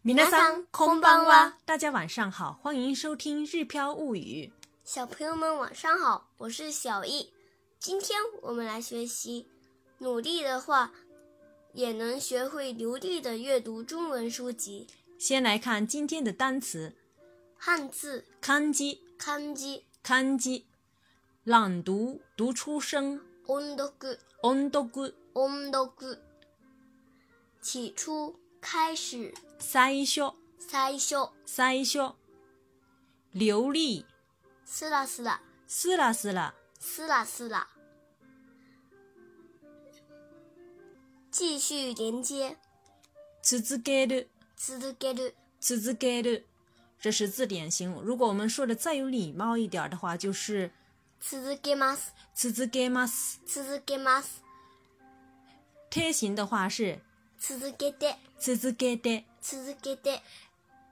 米こ桑空んは。大家晚上好，欢迎收听《日飘物语》。小朋友们晚上好，我是小易。今天我们来学习，努力的话也能学会流利的阅读中文书籍。先来看今天的单词，汉字，看机，看机，看机，朗读，读出声，诵读，g 读，诵读，起初。开始。最初。最初。最初。流利。是了，是了。是了，是了。是了，是了。继续连接。続ける。続ける。続ける。这是字典型。如果我们说的再有礼貌一点的话，就是。続けます。続けます。続けます。贴形的话是。続けて、続けて、続けて。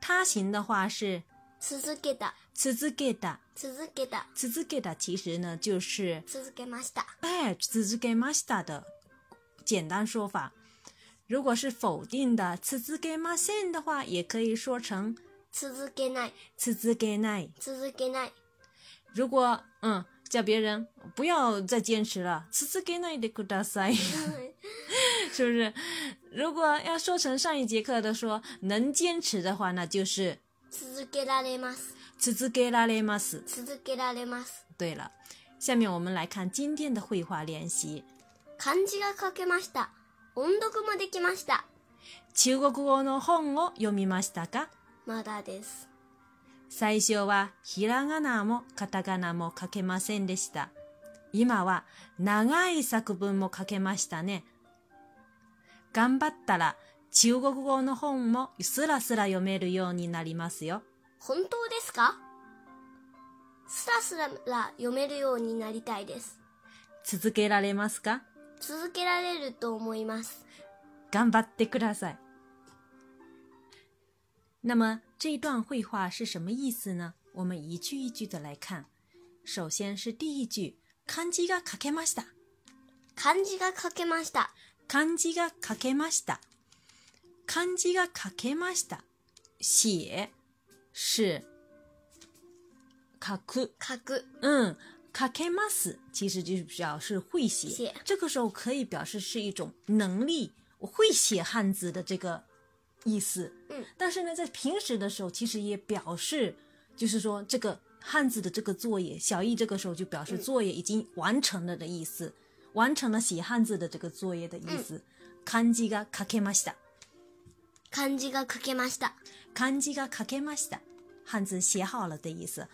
他行的话是続けた、続けた、続けた。続けた其实呢就是続けました。哎，続けました的简单说法。如果是否定的，続けません的话，也可以说成続けない、続けない、続けない。如果嗯叫别人不要再坚持了，続けないでください。是不是？如果要说成上一节课的说能坚持的话，那就是続けられます。続けられます。続けられます。对了，下面我们来看今天的绘画练习。漢字が書けました。音読もできました。中国語の本を読みましたかまだです。最初はひらがなもカタカナも書けませんでした。今は長い作文も書けましたね。頑張ったら中国語の本もすらすら読めるようになりますよ。本当ですかすらすら読めるようになりたいです。続けられますか続けられると思います。頑張ってください。那么这一段绘画是什么意思呢？我们一句一句的来看。首先是第一句，漢字が書けました。漢字が書けました。漢字が書けました。漢字が書けました。写是，書く書く，嗯，書けます，其实就是表示会写。写这个时候可以表示是一种能力，会写汉字的这个意思。嗯，但是呢，在平时的时候，其实也表示，就是说这个汉字的这个作业，小易这个时候就表示作业已经完成了的意思。完成了写汉字的这个作业的意思，漢字が書けました。漢字が書けました。漢字が書けました。汉字写好了的意思。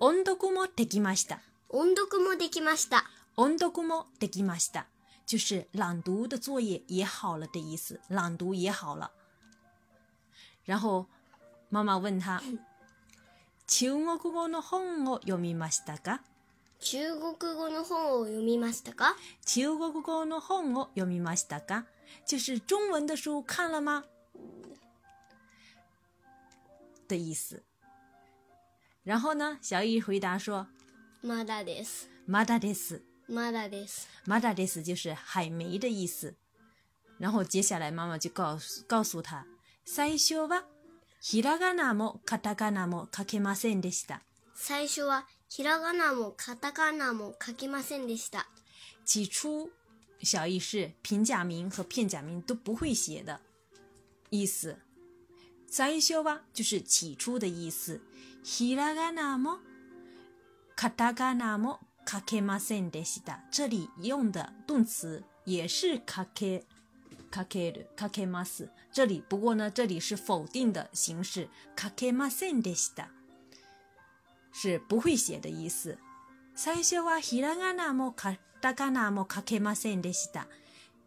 音読もできました。音読もできました。音読もできました。就是朗读的作业也好了的意思，朗读也好了。然后妈妈问他，中国語の本を読みましたか？中国語の本を読みましたか中国語の本を読みましたか就是中文的书看了吗的意思。然后呢，小易回答说：“まだです。まだです。まだです。まだです就是还没的意思。然后接下来妈妈就告诉告诉他，最初はひらがなもカタカナも書けませんでした。最初は起初，小意是平假名和片假名都不会写的意思。在小吧就是起初的意思。ひらがなもカタカナも書けませんでした。这里用的动词也是書け、書ける、書けます。这里不过呢，这里是否定的形式。書けませんでした。是不会写的意思。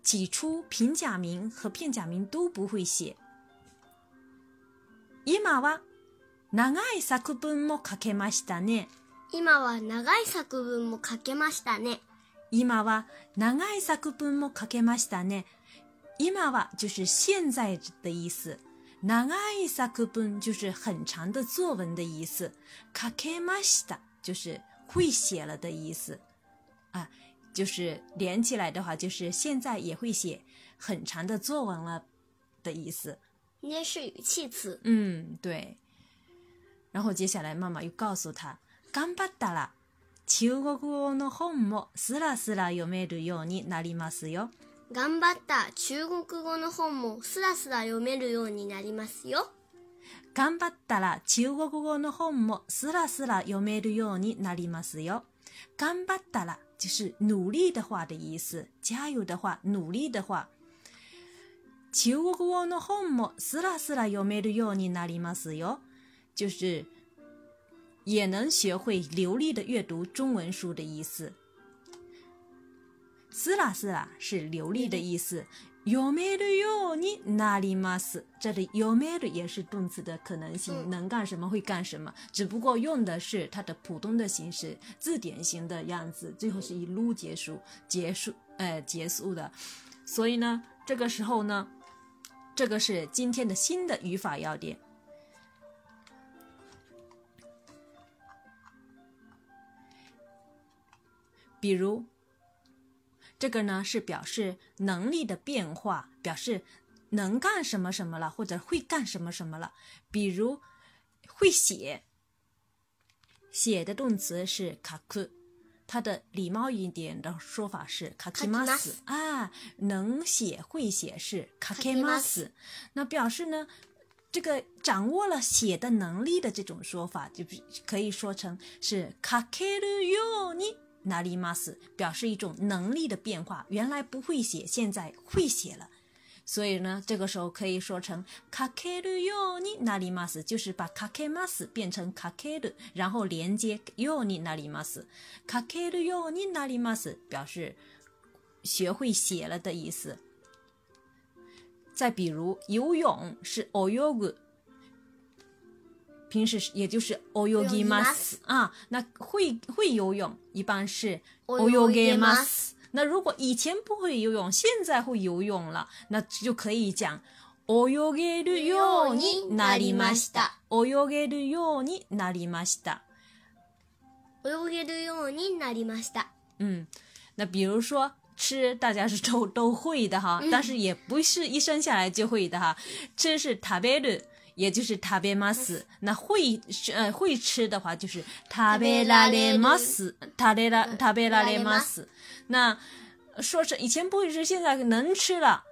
最初平假名和片假名都不会写。今は長い作文も書けましたね。今は長い作文も書けましたね。今は長い作文も書けましたね。今は就是现在的意思。那阿伊萨克本就是很长的作文的意思，カケマシタ就是会写了的意思啊，就是连起来的话，就是现在也会写很长的作文了的意思。那是语气词。嗯，对。然后接下来妈妈又告诉他，頑張ったラ中国語の本もすらすら読めるようになりますよ。頑張った中国語の本もスラスラ読めるようになりますよ。頑張ったら中国語の本もスラスラ読めるようになりますよ。頑張ったら就是努力的话的意思。加油的话、努力的话。中国語の本もスラスラ読めるようになりますよ。就是也能学会流利的阅读中文书的意思。是啦，是啦，是流利的意思。有没得有？你哪里嘛是？这里有没得也是动词的可能性，能干什么会干什么，只不过用的是它的普通的形式，字典型的样子，最后是以“撸结束，结束，呃，结束的。所以呢，这个时候呢，这个是今天的新的语法要点，比如。这个呢是表示能力的变化，表示能干什么什么了，或者会干什么什么了。比如会写，写的动词是卡库，它的礼貌一点的说法是卡基马斯啊，能写会写是卡基马斯，那表示呢这个掌握了写的能力的这种说法，就可以说成是卡基鲁尤尼。i m a s 表示一种能力的变化，原来不会写，现在会写了。所以呢，这个时候可以说成カケ n a ニ i m a s 就是把カ m a s 变成カケル，然后连接ヨニナリマス。カケ n a ニ i m a s 表示学会写了的意思。再比如游泳是 o y o g a 平时是，也就是 g i m ます啊，那会会游泳，一般是 g i m ます。那如果以前不会游泳，现在会游泳了，那就可以讲オヨゲるようになりました。a s t るようになりました。o n ゲるようになりました。嗯，那比如说吃，大家是都都会的哈，但是也不是一生下来就会的哈，吃是食べる。也就是食べます，那会呃会吃的话就是食べられます。食べら食べられます。那说是以前不会吃，现在能吃了，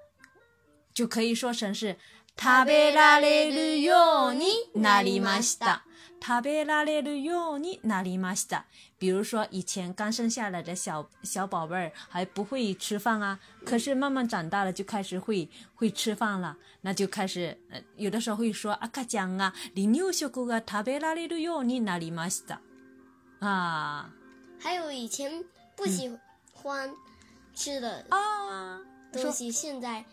就可以说成是食べられるようになりました。べら拉るよ哟，你な里ま西た。比如说，以前刚生下来的小小宝贝儿还不会吃饭啊，可是慢慢长大了就开始会会吃饭了，那就开始呃，有的时候会说阿卡江啊，你六岁哥哥塔贝拉列的哟，你哪里马西达？啊，还有以前不喜欢吃的啊东西，现在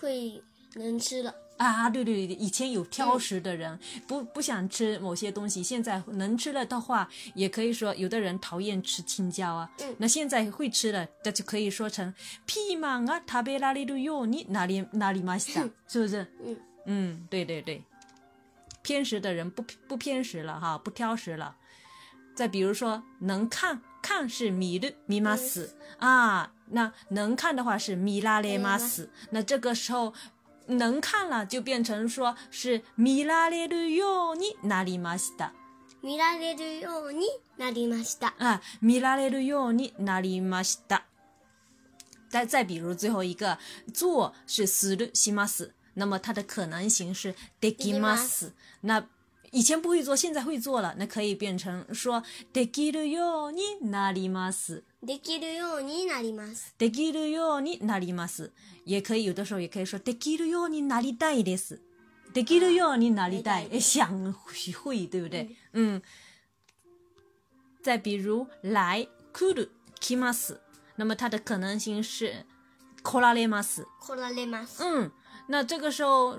会能吃了。啊，对对对，以前有挑食的人，不不想吃某些东西，现在能吃了的话，也可以说有的人讨厌吃青椒啊，那现在会吃了，那就可以说成皮嘛啊，他被那里都有，你哪里哪里嘛死，是不是？嗯嗯，对对对，偏食的人不不偏食了哈，不挑食了。再比如说能看，看是米的米嘛死啊，那能看的话是米拉列马死，那这个时候。能看了就变成说是見られるようになりました。見られるようになりました。啊，みられるようになりました。再再比如最后一个做是するします，那么它的可能形式できます。那。以前不会做，现在会做了，那可以变成说“できるようになります”。できるようになります。できるようになります。也可以有的时候也可以说“できるようになりたいです”。できるようになりたい。想学会，对不对？嗯。再比如来“来るきます”，那么它的可能性是“来れます”。来れます。嗯，那这个时候。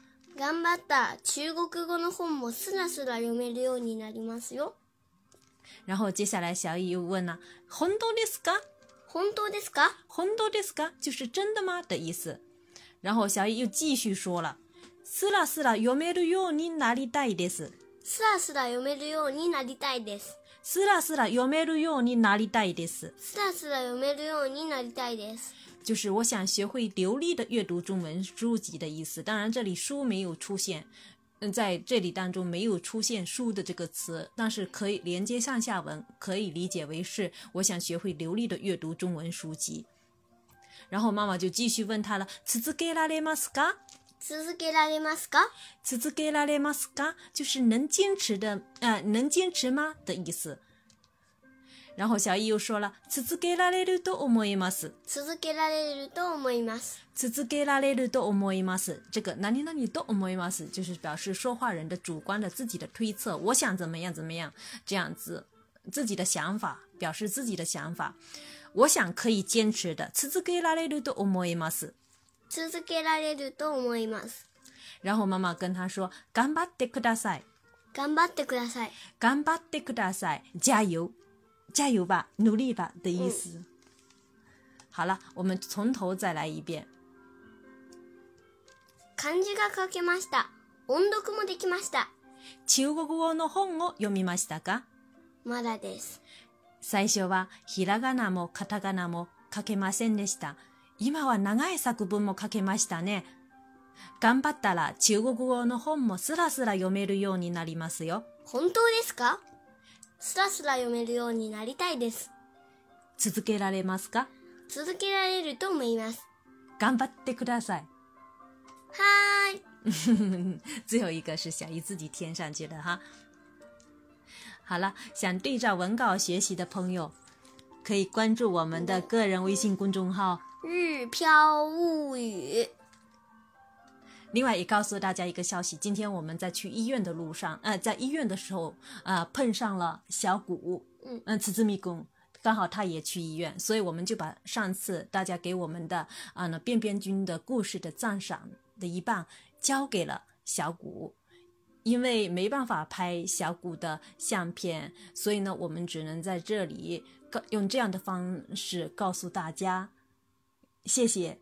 頑張った中国語の本もすらすら読めるようになりますよ。然后接下来小易又问了：“本当ですか？本当ですか？本当ですか？就是真的吗的意思。”然后小易又继续说了：“すラスラ読めるようになりたいです。”すラスラ読めるようになりたいです。すラスラ読めるようになりたいです。すラスラ読めるようになりたいです。就是我想学会流利的阅读中文书籍的意思。当然，这里书没有出现，嗯，在这里当中没有出现书的这个词，但是可以连接上下文，可以理解为是我想学会流利的阅读中文书籍。然后妈妈就继续问他了：，拉けられますか？给けられますか？続けられますか？就是能坚持的，啊，能坚持吗的意思。然后小易又说了，つづけられると思います。つづけられると思います。つづけられると思います。这个哪里哪里都思います，就是表示说话人的主观的自己的推测，我想怎么样怎么样，这样子自己的想法，表示自己的想法。我想可以坚持的。つづけられると思います。つづけられると思います。然后妈妈跟他说，頑張ってください。頑張ってください。頑張ってください。加油。加油吧，努力吧的意思。嗯、好了，我们从头再来一遍。漢字が書けました。音読もできました。中国語の本を読みましたかまだです。最初はひらがなもカタカナも書けませんでした。今は長い作文も書けましたね。頑張ったら中国語の本もスラスラ読めるようになりますよ。本当ですかスラスラ読めるようになりたいです。続けられますか？続けられると思います。頑張ってください。嗨。最后一个是小姨自己添上去的哈。好了，想对照文稿学习的朋友，可以关注我们的个人微信公众号“日飘物语”。另外也告诉大家一个消息，今天我们在去医院的路上，呃，在医院的时候，啊，碰上了小谷，嗯嗯，此次迷宫刚好他也去医院，所以我们就把上次大家给我们的啊那便便君的故事的赞赏的一半交给了小谷，因为没办法拍小谷的相片，所以呢，我们只能在这里告用这样的方式告诉大家，谢谢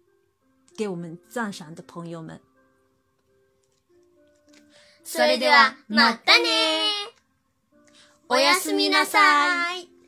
给我们赞赏的朋友们。それでは、またねおやすみなさい。